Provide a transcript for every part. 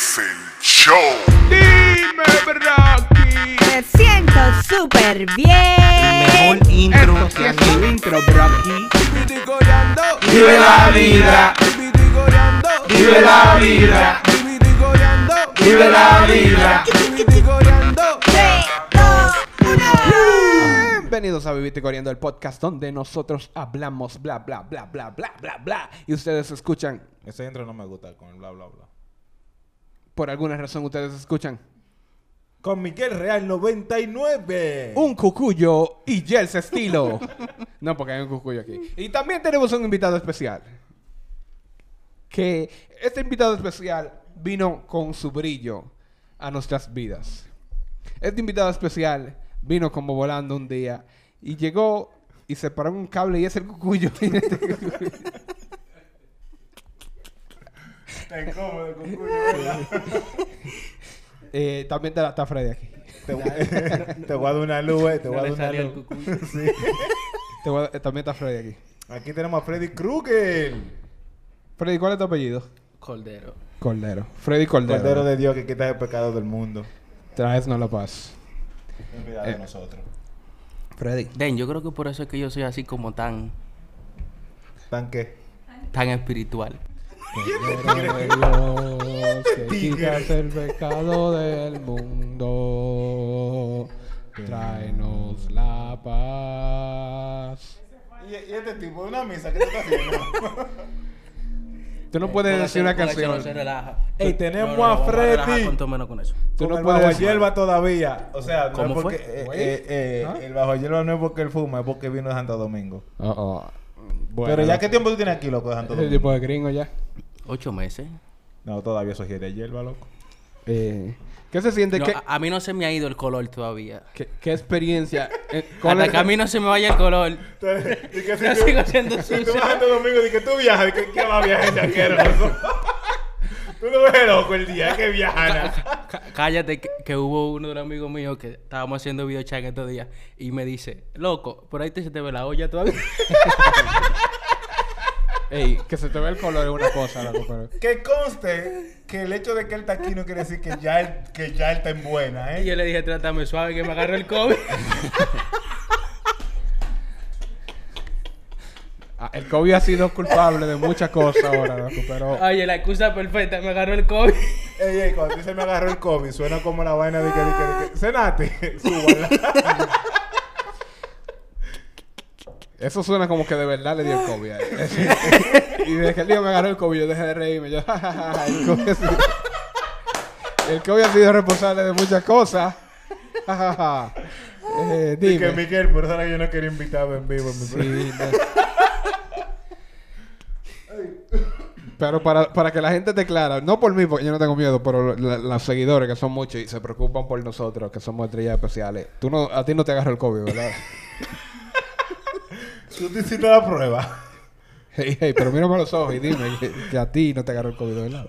Es el show. Dime, Rocky. Me siento súper bien. Mejor intro Esto que es tu intro, Rocky. Vive la vida. Vive la vida. Vive la vida. Bienvenidos a Vivite Corriendo, el podcast donde nosotros hablamos bla bla bla bla bla bla bla y ustedes escuchan. Ese intro no me gusta con el bla bla bla. Por alguna razón ustedes escuchan Con Miguel Real 99. un cucuyo y Jels estilo. no, porque hay un cucuyo aquí. Y también tenemos un invitado especial. Que este invitado especial vino con su brillo a nuestras vidas. Este invitado especial vino como volando un día y llegó y se paró un cable y es el cucuyo. Está incómodo, con Eh, también está, está Freddy aquí. te, voy- te voy a dar una luz, eh, te voy a dar una luz. Sí. Te voy a- eh, también está Freddy aquí. Aquí tenemos a Freddy Krueger. Freddy, ¿cuál es tu apellido? Cordero. Cordero. Freddy Cordero. Cordero de Dios que quita el pecado del mundo. Traes no la paz. Ten cuidado de Eh. nosotros. Freddy. Den, yo creo que por eso es que yo soy así como tan, ¿Tan qué? tan espiritual. De Dios, que quitas el pecado del mundo. Tráenos la paz. ¿Y, y este tipo? ¿Una misa? ¿Qué te está haciendo? Tú no puedes decir una canción. No se relaja. Ey, tenemos No, no, a Freddy. Con todo menos con eso. Tú Con no el puedes bajo hierba todavía. O sea, no ¿Cómo es porque, fue? eh, eh, eh, ¿Ah? el bajo hierba no es porque él fuma, es porque vino de Santo Domingo. Oh, oh. Bueno, Pero ya, ¿qué tiempo tú tienes aquí, loco, de Santo Domingo? tipo de gringo ya. Ocho meses. No, todavía soy de hierba, loco. Eh, ¿Qué se siente? No, ¿Qué, a, a mí no se me ha ido el color todavía. qué, qué experiencia? Eh, ¿cuál Hasta es- que a mí no se me vaya el color. Y que si Yo tú- sigo siendo Si tú sucio. vas a Santo Domingo y que tú viajas, ¿qué va a viajar ese asqueroso? Tú no ves loco el día que viajan. Cá- Cállate, que, que hubo uno de los amigos míos que estábamos haciendo videochat estos días y me dice, loco, por ahí te, se te ve la olla todavía. Ey, que se te ve el color es una cosa, loco, pero... Que conste que el hecho de que él está aquí no quiere decir que ya él, que ya él está en buena, y ¿eh? yo le dije, trátame suave que me agarró el COVID. Ah, el COVID ha sido culpable de muchas cosas ahora, loco, pero... Oye, la excusa perfecta, me agarró el COVID. Ey, ey, cuando dice me agarró el COVID, suena como la vaina de que, de que, de que cenate, súbala. Eso suena como que de verdad le dio el COVID y desde que el día me agarró el COVID, yo dejé de reírme. Yo, "Ja, el COVID ha sido... El COVID ha sido responsable de muchas cosas. Eh, Y que dime. Miguel, por eso yo no quería invitarme en vivo. en mi Sí, no. Pero para, para que la gente te clara, no por mí, porque yo no tengo miedo, pero la- los seguidores que son muchos y se preocupan por nosotros, que somos estrellas especiales. Tú no, a ti no te agarra el COVID, ¿verdad? Tú te hiciste la prueba. hey, hey, pero mírame a los ojos y dime que, que a ti no te agarra el COVID, ¿verdad?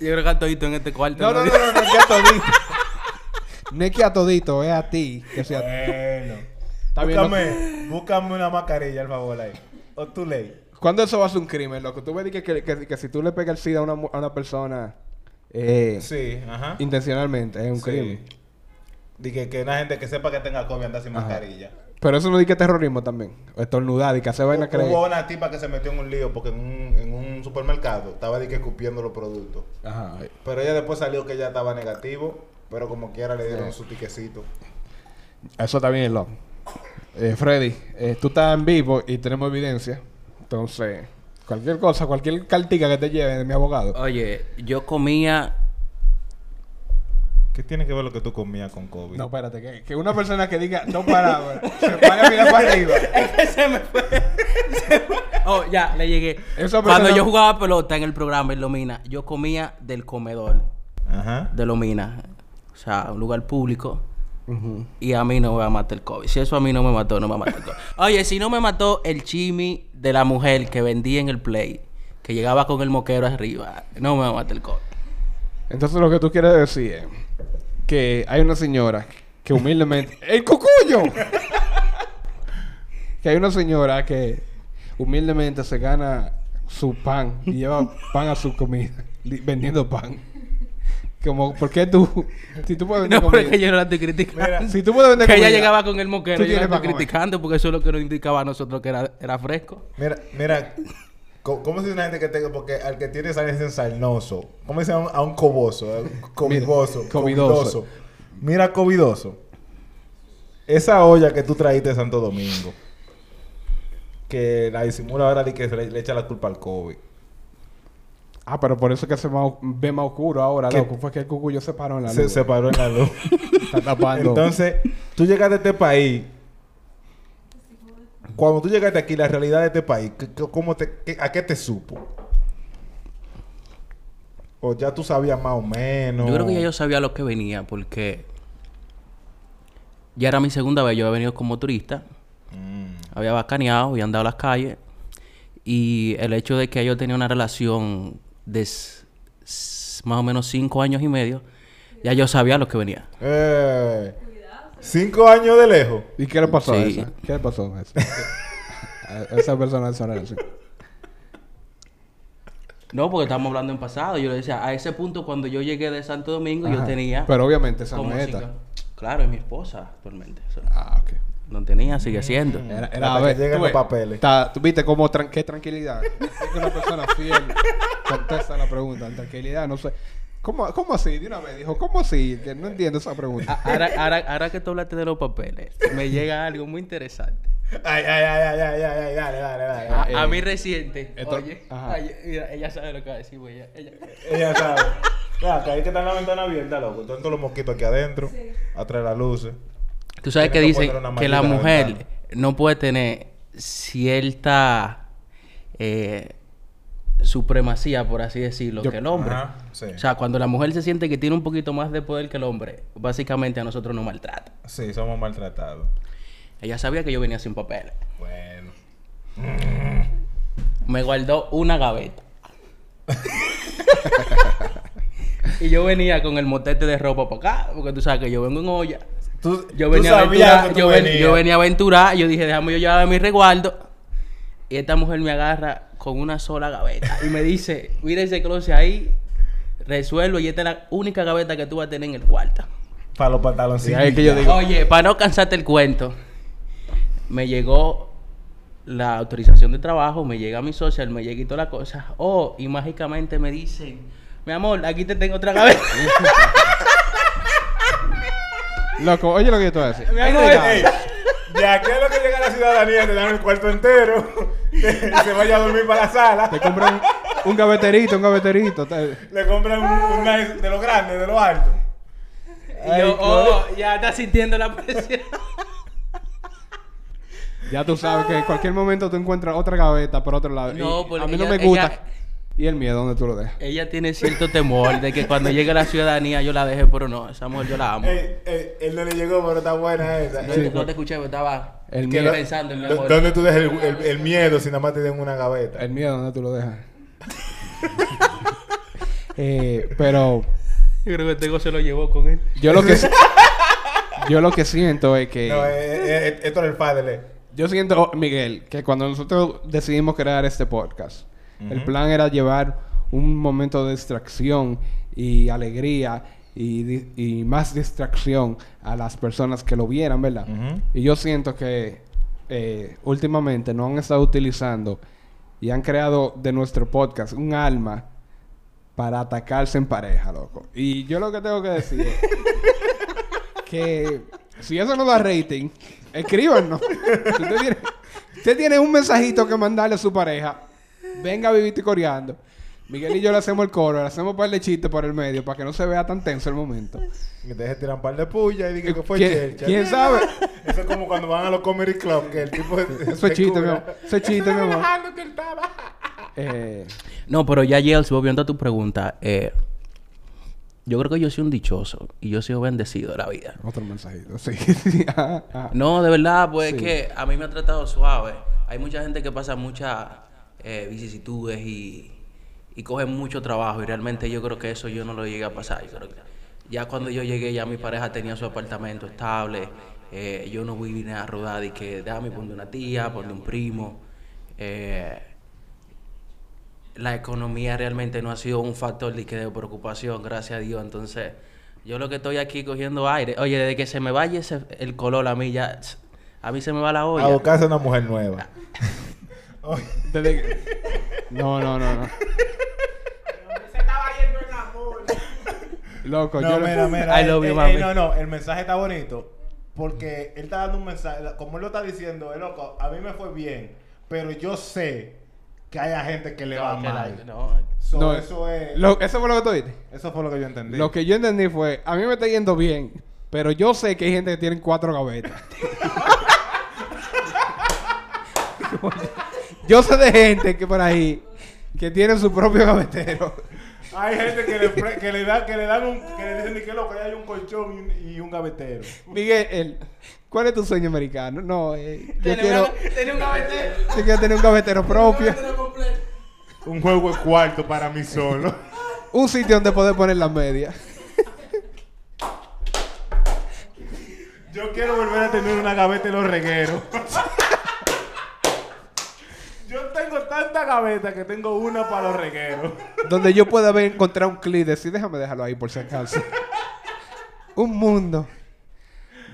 Yo creo que a todito en este cuarto. No, no, no, no, no es que a todito. No es que a todito, es a ti. Que sea... Bueno. Está bien, búscame, búscame una mascarilla, al favor, ahí. O tu ley. ¿Cuándo eso va a ser un crimen, loco? Tú ves que, que, que- que si tú le pegas el SIDA a una, a una persona eh, Sí, ajá. intencionalmente, es un Sí. crimen. Dije que una gente que sepa que tenga COVID anda sin Ajá. mascarilla. Pero eso no dice que terrorismo también. Estornudar y que hace vaina creer. Hubo una tipa que se metió en un lío porque en un, en un supermercado estaba que escupiendo los productos. Ajá. Pero ella después salió que ella estaba negativo, pero como quiera le dieron su tiquecito. Eso también, loco. Eh, Freddy, eh, tú estás en vivo y tenemos evidencia. Entonces, cualquier cosa, cualquier cartica que te lleve de mi abogado. Oye, yo comía... ¿Qué tiene que ver lo que tú comías con COVID? No, espérate, que, que una persona que diga dos palabras se vaya a mirar para arriba. Es que se me fue. Se fue. Oh, ya, le llegué. Cuando yo jugaba pelota en el programa en Lomina, yo comía del comedor Ajá. de Lomina. O sea, un lugar público. Y a mí no me va a matar el COVID. Si eso a mí no me mató, no me va a matar el COVID. Oye, si no me mató el chimi de la mujer que vendía en el Play, que llegaba con el moquero arriba, no me va a matar el COVID. Entonces, lo que tú quieres decir es que hay una señora que humildemente. ¡El cucuyo! que hay una señora que humildemente se gana su pan y lleva pan a su comida, vendiendo pan. Como, ¿por qué tú? Si tú puedes vender No, porque comida. yo no la estoy criticando. Mira, Si tú puedes vender que ella llegaba con el moquero yo la estoy criticando porque eso es lo que nos indicaba a nosotros que era, era fresco. Mira, mira, co- ¿cómo se dice una gente que tenga? Porque al que tiene sangre es sarnoso. ¿Cómo se llama? A un coboso, a un covidoso. Mira, covidoso. Mira, covidoso. Esa olla que tú traíste de Santo Domingo, que la disimula ahora y que se le, le echa la culpa al COVID. Ah, pero por eso es que se va- ve más oscuro ahora, ¿Qué? loco. Fue que el cucuyo se paró en la Se, luz. se paró en la luz. Está tapando. Entonces, tú llegaste a este país. Cuando tú llegaste aquí, la realidad de este país, ¿qué- qué- cómo te, qué- ¿a qué te supo? O ya tú sabías más o menos. Yo creo que ya yo sabía lo que venía porque ya era mi segunda vez. Yo había venido como turista, Mm. había bacaneado, había andado a las calles y el hecho de que yo tenía una relación de más o menos cinco años y medio, ya yo sabía lo que venía. Eh, cinco años de lejos. ¿Y qué le pasó a Sí. esa? ¿Qué le pasó a esa? a esa persona de esa relación. No, porque estamos hablando en pasado. Yo le decía, a ese punto cuando yo llegué de Santo Domingo, yo tenía... Pero obviamente esa no es. Claro, es mi esposa actualmente. O sea, Ah, ok. no tenía, sigue siendo. Era, era a ver, tú los papeles. está- tú viste cómo tran- qué tranquilidad. Es que una persona fiel contesta la pregunta. Tranquilidad, no sé. ¿Cómo, ¿Cómo así? De una vez dijo, ¿cómo así? Que no entiendo esa pregunta. Ahora, ahora, ahora que tú hablaste de los papeles, me llega algo muy interesante. Ay, ay, ay, ay, ay, ay, ay, dale, dale, dale. A, Eh, a mí reciente. esto- oye, ay, mira, ella sabe lo que va a decir, güey. Ella, ella- Ella sabe. Ya, que ahí que está la ventana abierta, loco. Están todos los mosquitos aquí adentro. Atrás de las luces. Tú sabes que que dicen que la mujer ventana. no puede tener cierta eh, supremacía, por así decirlo, Yo- que el hombre. Ajá, sí. O sea, cuando la mujer se siente que tiene un poquito más de poder que el hombre, básicamente a nosotros nos maltrata. Sí, somos maltratados. Ella sabía que yo venía sin papeles. Bueno. me guardó una gaveta. y yo venía con el motete de ropa para acá, porque tú sabes que yo vengo en olla. Tú, Yo venía ven- yo venía a aventurar, yo dije, déjame yo llevar mi resguardo. Y esta mujer me agarra con una sola gaveta y me dice, mira ese closet ahí, resuelvo y esta es la única gaveta que tú vas a tener en el cuarto. Para los que yo digo- Oye, para no cansarte el cuento, me llegó la autorización de trabajo, me llega mi social, me llega y toda la cosa. Oh, y mágicamente me dicen, mi amor, aquí te tengo otra gaveta. Loco, oye lo que yo te voy a decir. Mi amor, de aquí a lo que llega la ciudadanía te dan el cuarto entero. que se vaya a dormir para la sala. Te compran un, un gaveterito, un gaveterito. te- Le compran un, un de los grandes, de los altos. Y yo, oh, ya estás sintiendo la presión. Ya tú sabes que en cualquier momento tú encuentras otra gaveta por otro lado. No, Y a mí no me gusta. ella- Y el miedo, ¿dónde tú lo dejas? Ella tiene cierto temor de que cuando llegue la ciudadanía yo la deje, pero no, esa mujer yo la amo. Ey, ey, él no le llegó, pero está buena esa. no, sí, te, no te escuché, pero estaba El miedo- pensando en mi amor. ¿Dónde tú dejas el, el- el miedo si nada más te den una gaveta? El miedo, ¿dónde tú lo dejas? eh, pero Yo creo que Tego se lo llevó con él. yo lo que yo lo que siento es que No, eh, eh, eh, esto es el padre. yo siento oh, Miguel que cuando nosotros decidimos crear este podcast el plan era llevar un momento de distracción y alegría y, más distracción a las personas que lo vieran, ¿verdad? Y yo siento que eh, últimamente no han estado utilizando y han creado de nuestro podcast un alma para atacarse en pareja, loco. Y yo lo que tengo que decir es que si eso no da rating, escríbanos. Si usted tiene, usted tiene un mensajito que mandarle a su pareja, venga a vivir coreando. Miguel y yo le hacemos el coro, le hacemos un par de chistes por el medio para que no se vea tan tenso el momento. Que te deje tirar un par de pullas y diga que fue ¿Quién, Chelcha. quién sabe? Eso es como cuando van a los comedy club, que el tipo... Eso es chiste, mi amor. Eso es chiste, mi amor. Que él estaba. Eh, No, pero ya, Yels, volviendo a tu pregunta, eh, yo creo que yo soy un dichoso y yo soy bendecido de la vida. otro mensajito, sí. ajá, ajá. No, de verdad, pues Sí. es que a mí me ha tratado suave. Hay mucha gente que pasa muchas eh, vicisitudes y, y coge mucho trabajo y realmente yo creo que eso yo no lo llegué a pasar. Yo creo que ya cuando yo llegué ya mi pareja tenía su apartamento estable. eh, yo no vine a rodar y que déjame poner una tía, poner un primo. Eh, la economía realmente no ha sido un factor de, que de preocupación, gracias a Dios. Entonces, yo lo que estoy aquí cogiendo aire. Oye, desde que se me vaya ese- el color a mí ya... A mí se me va la A olla. buscarse una mujer nueva. Desde que- No, no, no, no. Loco, No, yo mira, mira. I love eh, you, eh, mami. eh, no, no, el mensaje está bonito. Porque él está dando un mensaje. Como él lo está diciendo, eh, loco, a mí me fue bien. Pero yo sé que haya gente que le va que la- mal. no. So, No, eso es. Lo- eso fue lo que tú dijiste. Eso fue lo que yo entendí. Lo que yo entendí fue, a mí me está yendo bien, pero yo sé que hay gente que tiene cuatro gavetas. yo sé de gente que por ahí que tiene su propio gavetero. Hay gente que le, pre- que le, da, que le dan un. que le dicen ni que loco, hay un colchón y un, y un gavetero. Miguel, el- ¿cuál es tu sueño americano? No, eh, yo Tenía quiero, una- tenía un gavetero. yo quiero tener un gavetero propio. Un juego de cuarto para mí solo. un sitio donde poder poner las medias. Yo quiero volver a tener una gaveta en los regueros. Yo tengo tanta gaveta que tengo una para los regueros. Donde yo pueda ver encontrar un clip de sí, déjame dejarlo ahí por si acaso. un mundo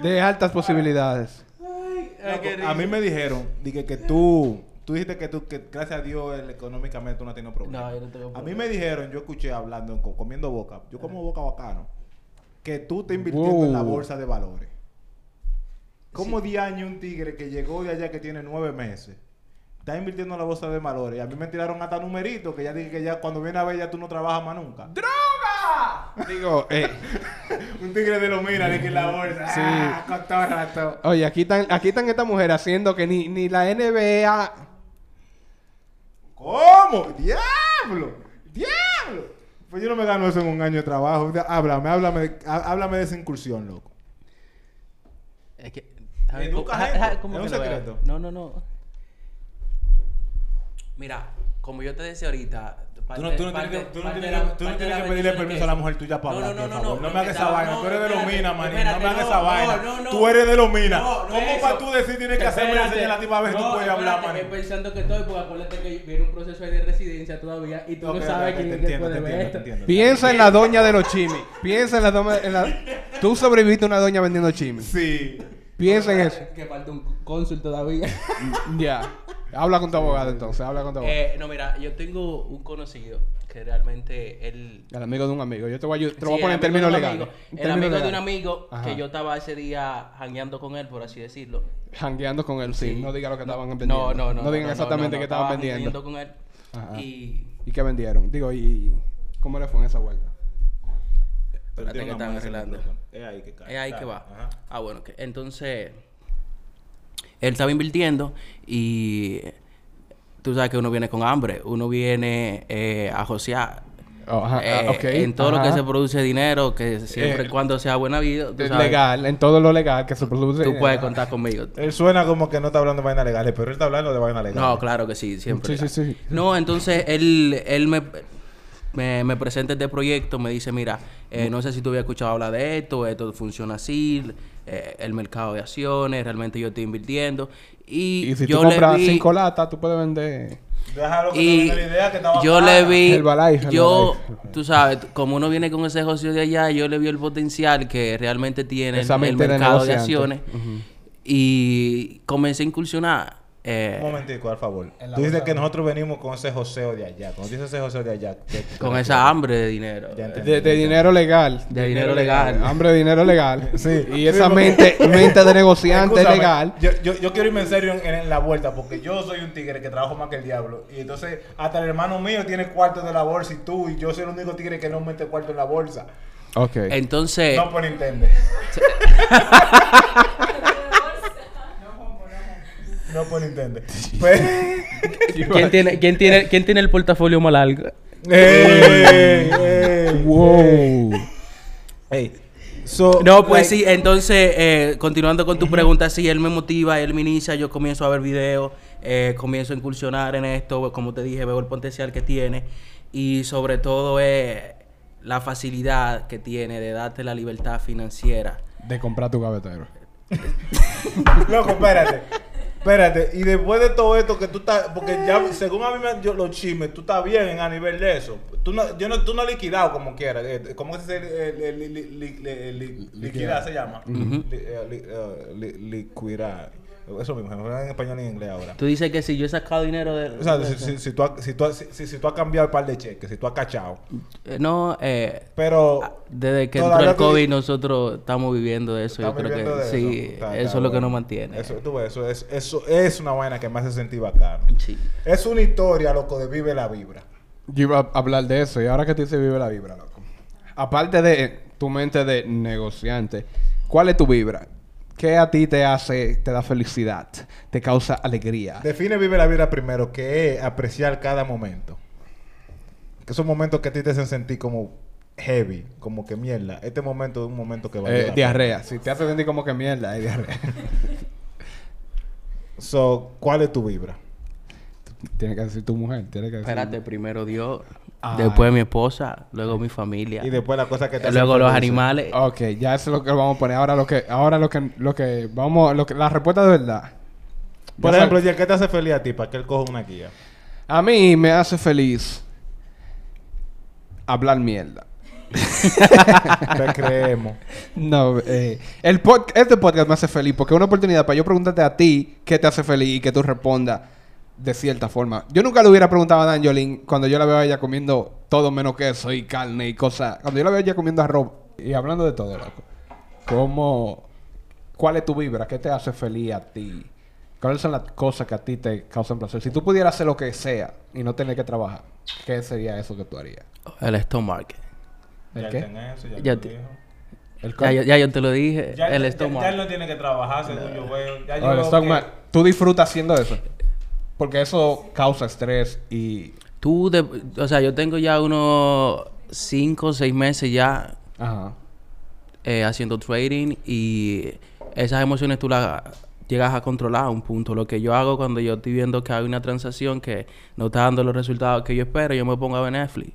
de altas posibilidades. Ay, a mí me dijeron, dije que tú, tú dijiste que tú, que gracias a Dios el- económicamente tú no has tenido problemas. No, yo no tengo A mí me dijeron, yo escuché hablando, co- comiendo boca, yo como boca bacano, que tú te invirtiendo en la bolsa de valores. ¿Cómo 10 años un tigre que llegó de allá que tiene 9 meses? Está invirtiendo en la bolsa de valores. Y a mí me tiraron hasta numeritos que ya dije que ya cuando viene a ver ya tú no trabajas más nunca. Digo, eh, un tigre de lo mira de que en la bolsa. Sí. Ah, con todo rato. oye, aquí están, aquí están estas mujeres haciendo que ni, ni la NBA ¿Cómo? ¡Diablo! ¡Diablo! Pues yo no me gano eso en un año de trabajo. Háblame, háblame, háblame de esa incursión, loco. Es que. Educa gente. ah, ¿cómo Es un secreto. No, no, no. Mira, como yo te decía ahorita. Tú no, tú no tienes que, tú no tienes que- tú no tienes que pedirle permiso a la mujer tuya para No, hablar, no, por no, favor. no, No, no, me hagas esa vaina. tú eres de los minas, manín. No me hagas esa vaina. no, no. Tú eres de los minas. ¿Cómo para tú decir tienes que hacerme Espérate. enseñar a ti para ver si tú puedes hablar, manín? que pensando que estoy, porque acuérdate que viene un proceso de residencia todavía y tú no sabes quién te puede te ver entiendo, esto. te entiendo. piensa en la doña de los chimis. Piensa en la doña, en la... Tú sobreviviste a una doña vendiendo chimis. Sí. Piensa en eso. Que falta un cónsul todavía. Ya. Habla con tu abogado entonces, habla con tu abogado. eh, no, mira, yo tengo un conocido que realmente él El amigo de un amigo. Yo te voy a, te voy a poner en términos legales. El amigo de un amigo Ajá. que yo estaba ese día jangueando con él, por así decirlo. Jangueando con él, sí. Sí. No diga lo que estaban vendiendo. No, no, no. No digan no, exactamente no, qué estaban estaba vendiendo. jangueando con él. Ajá. Y ¿Y qué vendieron? Digo, ¿y cómo le fue en esa vuelta? Espérate que están arreglando. Es ahí que cae. es ahí que va. Ajá. Ah, bueno, que entonces él estaba invirtiendo y tú sabes que uno viene con hambre, uno viene eh, a josear. Oh, ajá, eh, ah, ok, en todo lo que se produce dinero, que siempre Eh, y cuando sea buena vida, tú sabes, legal, en todo lo legal que se produce. tú puedes contar conmigo. Él suena como que no está hablando de vainas legales, pero él está hablando de vainas legales. No, claro que sí, siempre. Sí, sí, sí. No, entonces él, él me, me, me presenta este proyecto, me dice, mira, eh, no sé si tú habías escuchado hablar de esto, esto funciona así, eh, el mercado de acciones, realmente yo estoy invirtiendo. Y, Y si yo tú compras le vi, cinco latas, tú puedes vender. Déjalo que y te la idea que estaba yo le vi, yo, Herbalife. tú sabes, como uno viene con ese negocio de allá, yo le vi el potencial que realmente tiene el, el mercado de, acciones. Y comencé a incursionar. Eh, Un momentico, por favor. Tú dices que nosotros venimos con ese joseo de allá. Cuando dices ese joseo de allá... ¿qué- qué con esa hambre de dinero. De, de dinero legal. De dinero legal. Hambre de dinero legal. Sí. Y esa mente, mente de negociante Escúchame, legal. Yo, yo, yo quiero irme en serio en, en la vuelta porque yo soy un tigre que trabajo más que el diablo. Y entonces, hasta el hermano mío tiene cuarto de la bolsa y tú, y yo soy el único tigre que no mete cuarto en la bolsa. Ok. Entonces, No por Nintendo. No por Nintendo. Pues, ¿quién tiene, quién, tiene, ¿quién tiene el portafolio más largo? ey, ey, Wow. ey. So, No, pues like, sí, entonces, eh, continuando con tu pregunta, sí, él me motiva, él me inicia, yo comienzo a ver videos, eh, comienzo a incursionar en esto, como te dije, veo el potencial que tiene y sobre todo es la facilidad que tiene de darte la libertad financiera. De comprar tu gavetero. Loco, espérate. Espérate, y después de todo esto que tú estás, porque ya según a mí me, yo, los chismes, tú estás bien a nivel de eso. Tú no, yo no, tú no has liquidado como quieras. eh, ¿Cómo li- li- liquidar se llama. Eh, eh, li- Liquidar. Eso mismo, se me en español y en inglés ahora. Tú dices que si yo he sacado dinero de... O sea, de si, eso. si, si tú has, si, tú si, si tú has cambiado un par de cheques, si tú has cachado. Eh, No, eh... Pero Desde que entró el COVID nosotros estamos viviendo de eso. estamos yo creo que de sí, eso. Está- eso está es lo que nos mantiene. Eso, tú ves, eso, es, eso es una vaina que me hace sentir bacano. Sí. Es una historia, loco, de Vive la Vibra. Yo iba a hablar de eso y ahora que tú dices vive la vibra, loco. Aparte de tu mente de negociante, ¿cuál es tu vibra? ¿Qué a ti te hace, te da felicidad, te causa alegría? Define Vive la Vibra primero, que es apreciar cada momento. Que esos momentos que a ti te hacen sentir como heavy, como que mierda. Este momento es un momento que va Eh, diarrea. Si te hace sentir como que mierda, es diarrea. So, ¿cuál es tu vibra? Tienes que decir tu mujer, tienes que decir. Espérate, primero Dios, Ah. después mi esposa, luego mi familia, Y después la cosa que te luego los animales. Ok, ya eso es lo que vamos a poner. Ahora lo que, ahora lo que, lo que, vamos, lo que, la respuesta de verdad. Por Ya ejemplo, sabes- ¿y ¿qué te hace feliz a ti para que él coja una guía? a mí me hace feliz hablar mierda. Te creemos. No, eh, el pod- este podcast me hace feliz porque es una oportunidad para yo preguntarte a ti qué te hace feliz y que tú respondas de cierta forma. Yo nunca le hubiera preguntado a Danjolin cuando yo la veo a ella comiendo todo menos queso y carne y cosas. Cuando yo la veo a ella comiendo arroz y hablando de todo, loco. ¿Cómo, ¿Cuál es tu vibra? ¿Qué te hace feliz a ti? ¿Cuáles son las cosas que a ti te causan placer? Si tú pudieras hacer lo que sea y no tener que trabajar, ¿qué sería eso que tú harías? El estómago. ¿El Ya qué? ten eso, ya, Ya te. El Ya, ya, ya yo te lo dije, Ya, el ya- estómago. ya él no tiene que trabajar, según yo veo. Ya yo el veo stock que- ¿Tú disfrutas haciendo eso? Porque eso causa estrés y... Tú, de- o sea, yo tengo ya unos 5 o 6 meses ya Ajá. eh, haciendo trading y esas emociones tú las llegas a controlar a un punto. Lo que yo hago cuando yo estoy viendo que hay una transacción que no está dando los resultados que yo espero, yo me pongo a ver Netflix.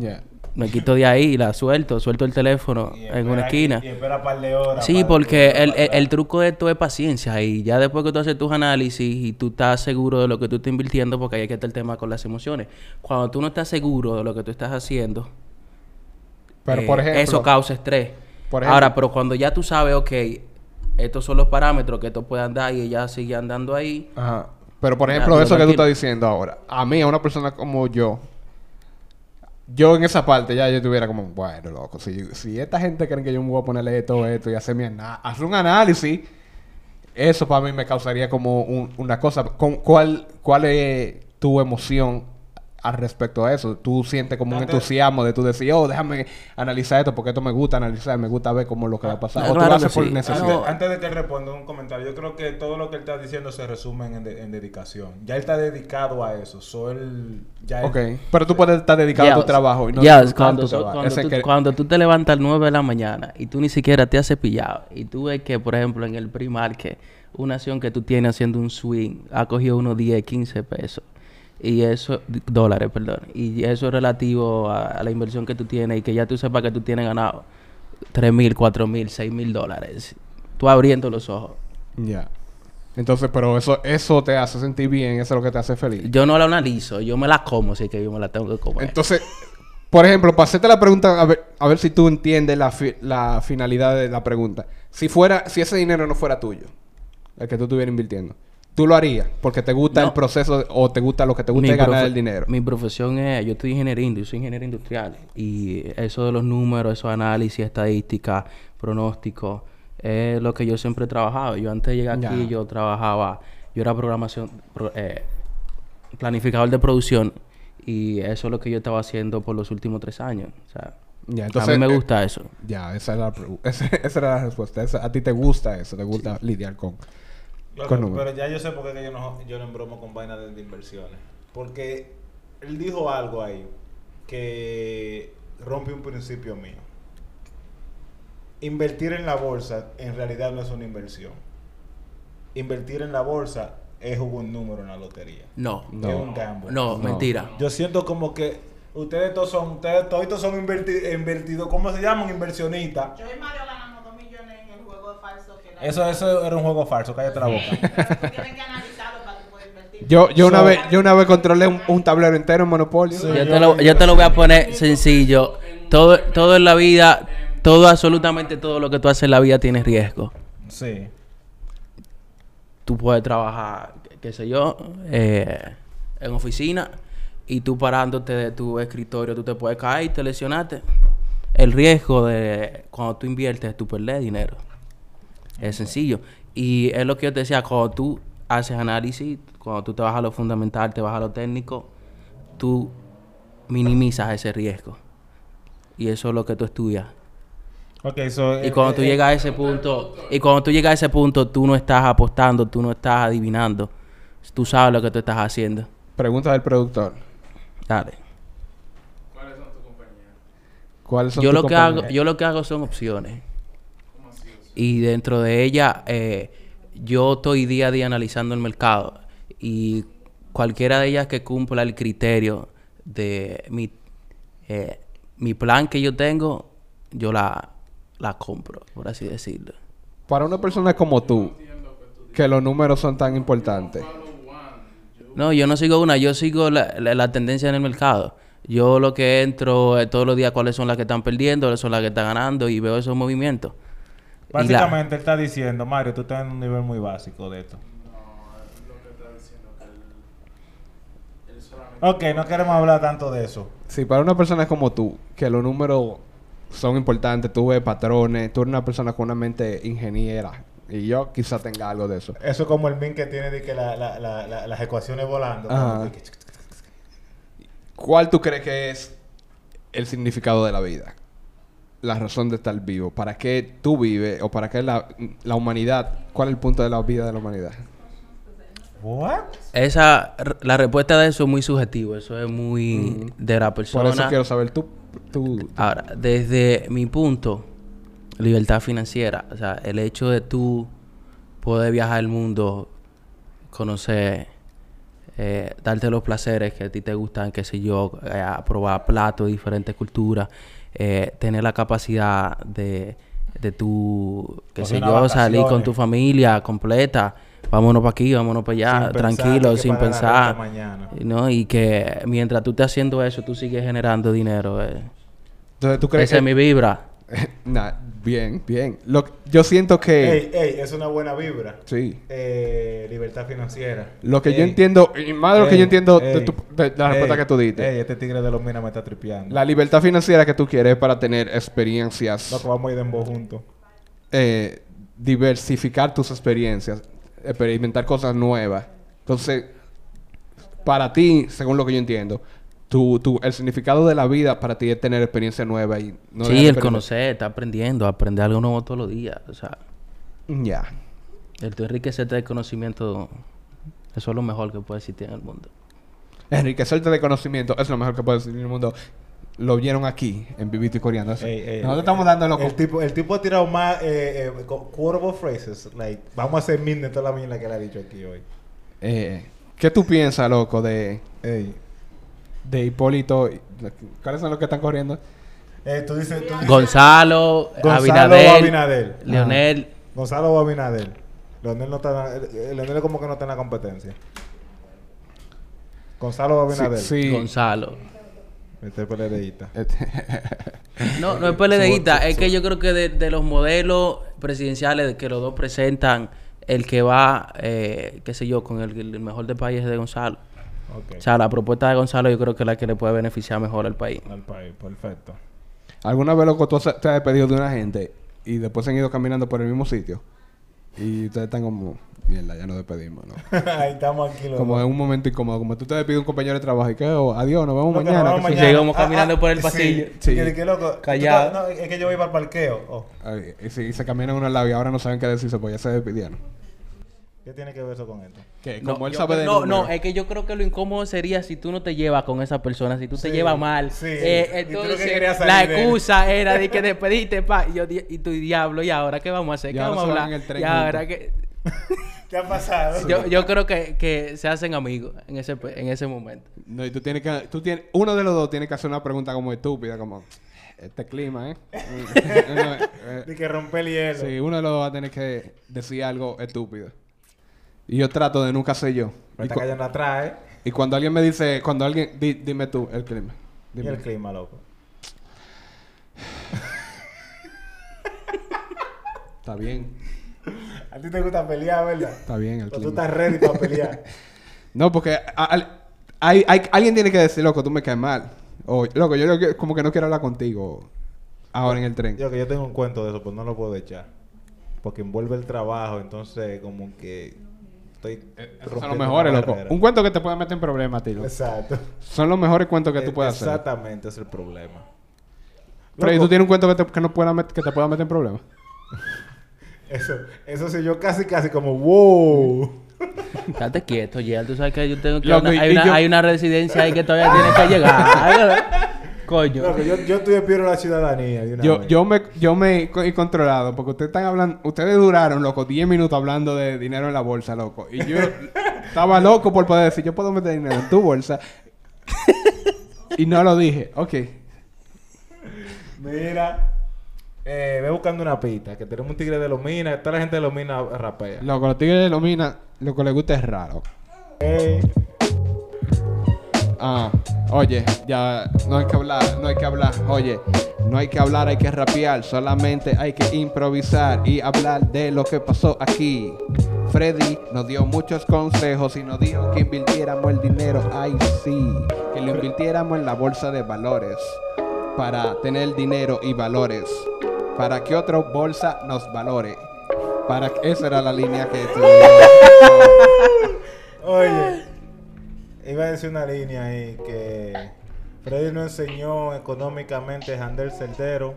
Ya. Me quito de ahí y la suelto, suelto el teléfono y en espera- una esquina. Y espera un par de horas. Sí, porque el, el, truco de esto es paciencia y ya después que tú haces tus análisis y tú estás seguro de lo que tú estás invirtiendo, porque ahí es que está el tema con las emociones. Cuando tú no estás seguro de lo que tú estás haciendo, Pero eh, por ejemplo... eso causa estrés. Por ejemplo- Ahora, pero cuando ya tú sabes, ok, estos son los parámetros que esto puede andar y ella sigue andando ahí, Ajá. Pero por ejemplo, eso que tú estás diciendo ahora. A mí, a una persona como yo... Yo en esa parte ya yo estuviera como... Bueno, loco. Si, si esta gente cree que yo me voy a ponerle esto, esto y hacer hacer un análisis... Eso para mí me causaría como un- una cosa. ¿Con ¿Cuál, ¿Cuál es tu emoción al respecto a eso? ¿Tú sientes como un entusiasmo de tú decir, oh, déjame analizar esto porque esto me gusta analizar, me gusta ver cómo lo que va a pasar? Ah, o tú claro lo haces por sí. necesidad. Antes, antes de que responda un comentario, yo creo que todo lo que él está diciendo se resume en, de- en dedicación. Ya él está dedicado a eso. So él, ya él- Ok. Pero tú puedes estar dedicado a tu trabajo y no disfrutar cuando, tú, que- cuando tú te levantas a las 9 de la mañana y tú ni siquiera te has cepillado y tú ves que, por ejemplo, en el primar que una acción que tú tienes haciendo un swing ha cogido unos 10, 15 pesos y eso, dólares, perdón, y eso es relativo a, a la inversión que tú tienes y que ya tú sepas que tú tienes ganado 3 mil, 4 mil, 6 mil dólares. Tú abriendo los ojos. Ya. Entonces, pero eso, eso te hace sentir bien, eso es lo que te hace feliz. Yo no la analizo, yo me la como, es que yo me la tengo que comer. Entonces, por ejemplo, para hacerte la pregunta, a ver, a ver si tú entiendes la, fi- la finalidad de la pregunta. Si fuera, si ese dinero no fuera tuyo, el que tú estuvieras invirtiendo, ¿tú lo harías? Porque te gusta No. el proceso o te gusta lo que te gusta Mi ganar el dinero. Mi profesión es, yo estoy ingeniero indu- soy ingeniero industrial y eso de los números, esos análisis, estadísticas, pronósticos, es lo que yo siempre he trabajado. Yo antes de llegar aquí, Ya. yo trabajaba, yo era programación, pro- eh, planificador de producción y eso es lo que yo estaba haciendo por los últimos tres años. O sea, Ya, a mí me eh, gusta eso. Ya, esa era la, pregu- esa, esa era la respuesta. Esa- a ti te gusta eso, te gusta lidiar con... Loco, con números. pero ya yo sé por qué que yo no, yo no embromo con vainas de, de inversiones. Porque él dijo algo ahí que rompe un principio mío. Invertir en la bolsa en realidad no es una inversión. Invertir en la bolsa es un número en la lotería. No, No. Es un gamble. no, No. mentira. Yo siento como que ustedes todos son, ustedes todos son inverti- invertidos, ¿cómo se llaman? Inversionistas. Yo y Mario 2 millones en el juego de falso que la Eso, eso era un juego falso, cállate la boca. Yo, yo, una So- vez, yo una vez controlé un, un tablero entero en Monopoly. Yo te, lo, yo te lo voy a poner sencillo. Todo, todo en la vida, todo, absolutamente todo lo que tú haces en la vida tiene riesgo. sí. Tú puedes trabajar, qué sé yo, eh, en oficina y tú parándote de tu escritorio, tú te puedes caer y te lesionaste. El riesgo de cuando tú inviertes es tú perder dinero. Es sencillo. Y es lo que yo te decía, cuando tú haces análisis, cuando tú te vas a lo fundamental, te vas a lo técnico, tú minimizas ese riesgo. Y eso es lo que tú estudias. So, Y eh, cuando tú eh, llegas a ese punto, y cuando tú llegas a ese punto, tú no estás apostando, tú no estás adivinando. Tú sabes lo que tú estás haciendo. Pregunta del productor. Dale. ¿Cuáles son Yo tus lo que hago, compañías? yo lo que hago son opciones. Y dentro de ella, eh, yo estoy día a día analizando el mercado. Y cualquiera de ellas que cumpla el criterio de mi, eh, mi plan que yo tengo, yo la, la compro, por así decirlo. Para una persona como tú, que los números son tan importantes. No, yo no sigo una, yo sigo la, la- la tendencia en el mercado. Yo lo que entro eh, todos los días cuáles son las que están perdiendo, cuáles son las que están ganando y veo esos movimientos. La- Básicamente él está diciendo, Mario, tú estás en un nivel muy básico de esto. Ok, no queremos hablar tanto de eso. Sí, para una persona como tú, que los números son importantes, tú ves patrones, tú eres una persona con una mente ingeniera. Y yo quizá tenga algo de eso. Eso es como el min que tiene de que la- la- la- la- las ecuaciones volando. Ajá. ¿Cuál tú crees que es el significado de la vida? La razón de estar vivo. ¿Para qué tú vives o para qué la, la humanidad? ¿Cuál es el punto de la vida de la humanidad? What? Esa, la respuesta de eso es muy subjetivo, eso es muy de la Por persona. eso quiero saber tú. tú Ahora, desde mi punto, libertad financiera, o sea, el hecho de tú poder viajar el mundo, conocer, eh, darte los placeres que a ti te gustan, qué sé yo, eh, probar platos de diferentes culturas, eh, tener la capacidad de, de tu, qué sé yo, salir con tu familia completa, vámonos para aquí, vámonos para allá, Sin tranquilo, que sin pensar. mañana. ¿no? Y que mientras tú estés haciendo eso, tú sigues generando dinero. eh. entonces, ¿tú crees Esa es mi vibra. Nah, bien, bien. Lo, yo siento que... Ey, ey, es una buena vibra. Sí. Eh, libertad financiera. Lo que yo entiendo, y más de lo que yo entiendo de, ey, tu- de la respuesta que tú diste. Ey, este tigre de los minas me está tripeando. La libertad financiera que tú quieres es para tener experiencias, Loco, vamos a ir de juntos. eh, diversificar tus experiencias, experimentar cosas nuevas. Entonces, para ti, según lo que yo entiendo, tu, tu, el significado de la vida para ti es tener experiencia nueva y no sí, el conocer, está aprendiendo, aprender algo nuevo todos los días. O sea, Ya. el tu enriquecerte de conocimiento, eso es lo mejor que puede existir en el mundo. Enriquecerte de conocimiento es lo mejor que puede decir en el mundo. Lo vieron aquí, en Vivito y Coreano. Eso- Ey, ey, Nosotros ey, estamos dando loco. El tipo, el tipo ha tirado más eh, eh, quotable phrases. Like, vamos a hacer mil de toda la mierda que le ha dicho aquí hoy. Eh, ¿Qué tú piensas, loco, de, Ey. De Hipólito? ¿Cuáles son los que están corriendo? Eh, tú dices... Tú dices Gonzalo, Gonzalo Abinadel. Leonel. Gonzalo o Abinadel. Leonel no está... Leonel como que no está en la competencia. Gonzalo o Abinadel. Sí. sí. Gonzalo. Este peledeíta. Este- No, no es PLDista, es que yo creo que de, de los modelos presidenciales que los dos presentan, el que va, eh, qué sé yo, con el, el mejor del país es de Gonzalo. O sea, la propuesta de Gonzalo yo creo que es la que le puede beneficiar mejor al país. Al país. Perfecto. ¿Alguna vez, loco, tú te has despedido de una gente y después se han ido caminando por el mismo sitio? Y ustedes están como, mierda, ya nos despedimos, ¿no? Ahí estamos aquí. loco. como en un momento incómodo. Como tú te despides de un compañero de trabajo y que, oh, adiós, nos vemos Loco, mañana. nos vemos mañana. seguimos caminando por el pasillo. Sí. Sí. Que, que loco. tú Callado. No, es que yo voy para el parqueo. Oh. Ay, y, si- y se caminan uno al lado y ahora no saben qué decirse, pues ya se despidieron. ¿Qué tiene que ver eso con esto? Que No, como él yo sabe creo- de no, no, es que yo creo que lo incómodo sería si tú no te llevas con esa persona, si tú Sí, te llevas mal. sí. Eh, Y tú lo que entonces, querías la de excusa era de que despediste, pa, y, yo, y tu diablo, ¿y ahora qué vamos a hacer? ¿Qué vamos a hablar? en el tren y ahora juntos. que... ¿Qué ha pasado? Yo, yo creo que, que se hacen amigos en ese, en ese momento. No, y tú tienes que... Tú tienes, uno de los dos tiene que hacer una pregunta como estúpida, como... este clima, ¿eh? Eh, De que rompe el hielo. sí, uno de los dos va a tener que decir algo estúpido. Y yo trato de nunca ser yo. Me Y, está cayendo atrás, ¿eh? y cuando alguien me dice, cuando alguien, di- dime tú el clima. Y Dime. el clima, loco. Está bien, A ti te gusta pelear, ¿verdad? está bien el Pero tú clima. estás ready para pelear. No, porque a- hay, hay- alguien tiene que decir, loco, tú me caes mal. O, loco, yo que- como que no quiero hablar contigo ahora en el tren. Yo que yo tengo un cuento de eso, pues no lo puedo echar. Porque envuelve el trabajo, entonces como que estoy Esos son los mejores, loco. Un cuento que te puede meter en problemas, tío. Exacto. Son los mejores cuentos que tú Eh, puedes hacer. Exactamente, ese es el problema. Freddy, Loco, ¿tú tienes un cuento que te, que no pueda met- que te pueda meter en problemas? Eso, eso sí, yo casi, casi como, wow. Estate quieto, Yel. Tú sabes que yo tengo que... Loco, una- y- hay, y una, yo- hay una residencia ahí que todavía tiene que llegar. Coño. Loco, yo, yo estoy pido la ciudadanía de una Yo, vez. yo me, yo me he co- he controlado porque ustedes están hablando, ustedes duraron, loco, 10 minutos hablando de dinero en la bolsa, loco. Y yo estaba loco por poder decir, yo puedo meter dinero en tu bolsa. y no lo dije. Ok. Mira, eh, ve buscando una pista, que tenemos un tigre de los minas, toda la gente de los minas rapea. Loco, los tigres de los minas, lo que les gusta es raro. Eh, Ah, oye, ya no hay que hablar, no hay que hablar, oye, no hay que hablar, hay que rapear, solamente hay que improvisar y hablar de lo que pasó aquí. Freddy nos dio muchos consejos y nos dijo que invirtiéramos el dinero, ay sí, que lo invirtiéramos en la bolsa de valores para tener dinero y valores, para que otra bolsa nos valore. Para esa era la línea que Oye, iba a decir una línea ahí que Freddy nos enseñó económicamente a Handel Cerdero.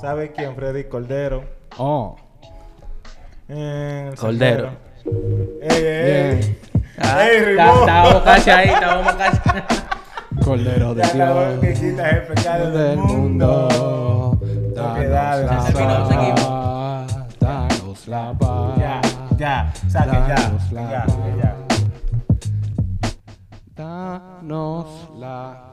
¿Sabe quién? Freddy Cordero. Oh, Eh, Cordero. ¡Ey, ey! Ah, ¡Ey, rimó! Estábamos casi ahí, estábamos casi. Cordero de Ya la que Dios. quita el pecado del del mundo. Danos la paz. Danos la paz. Ya, ya, saque ya, ya, ya. Danos la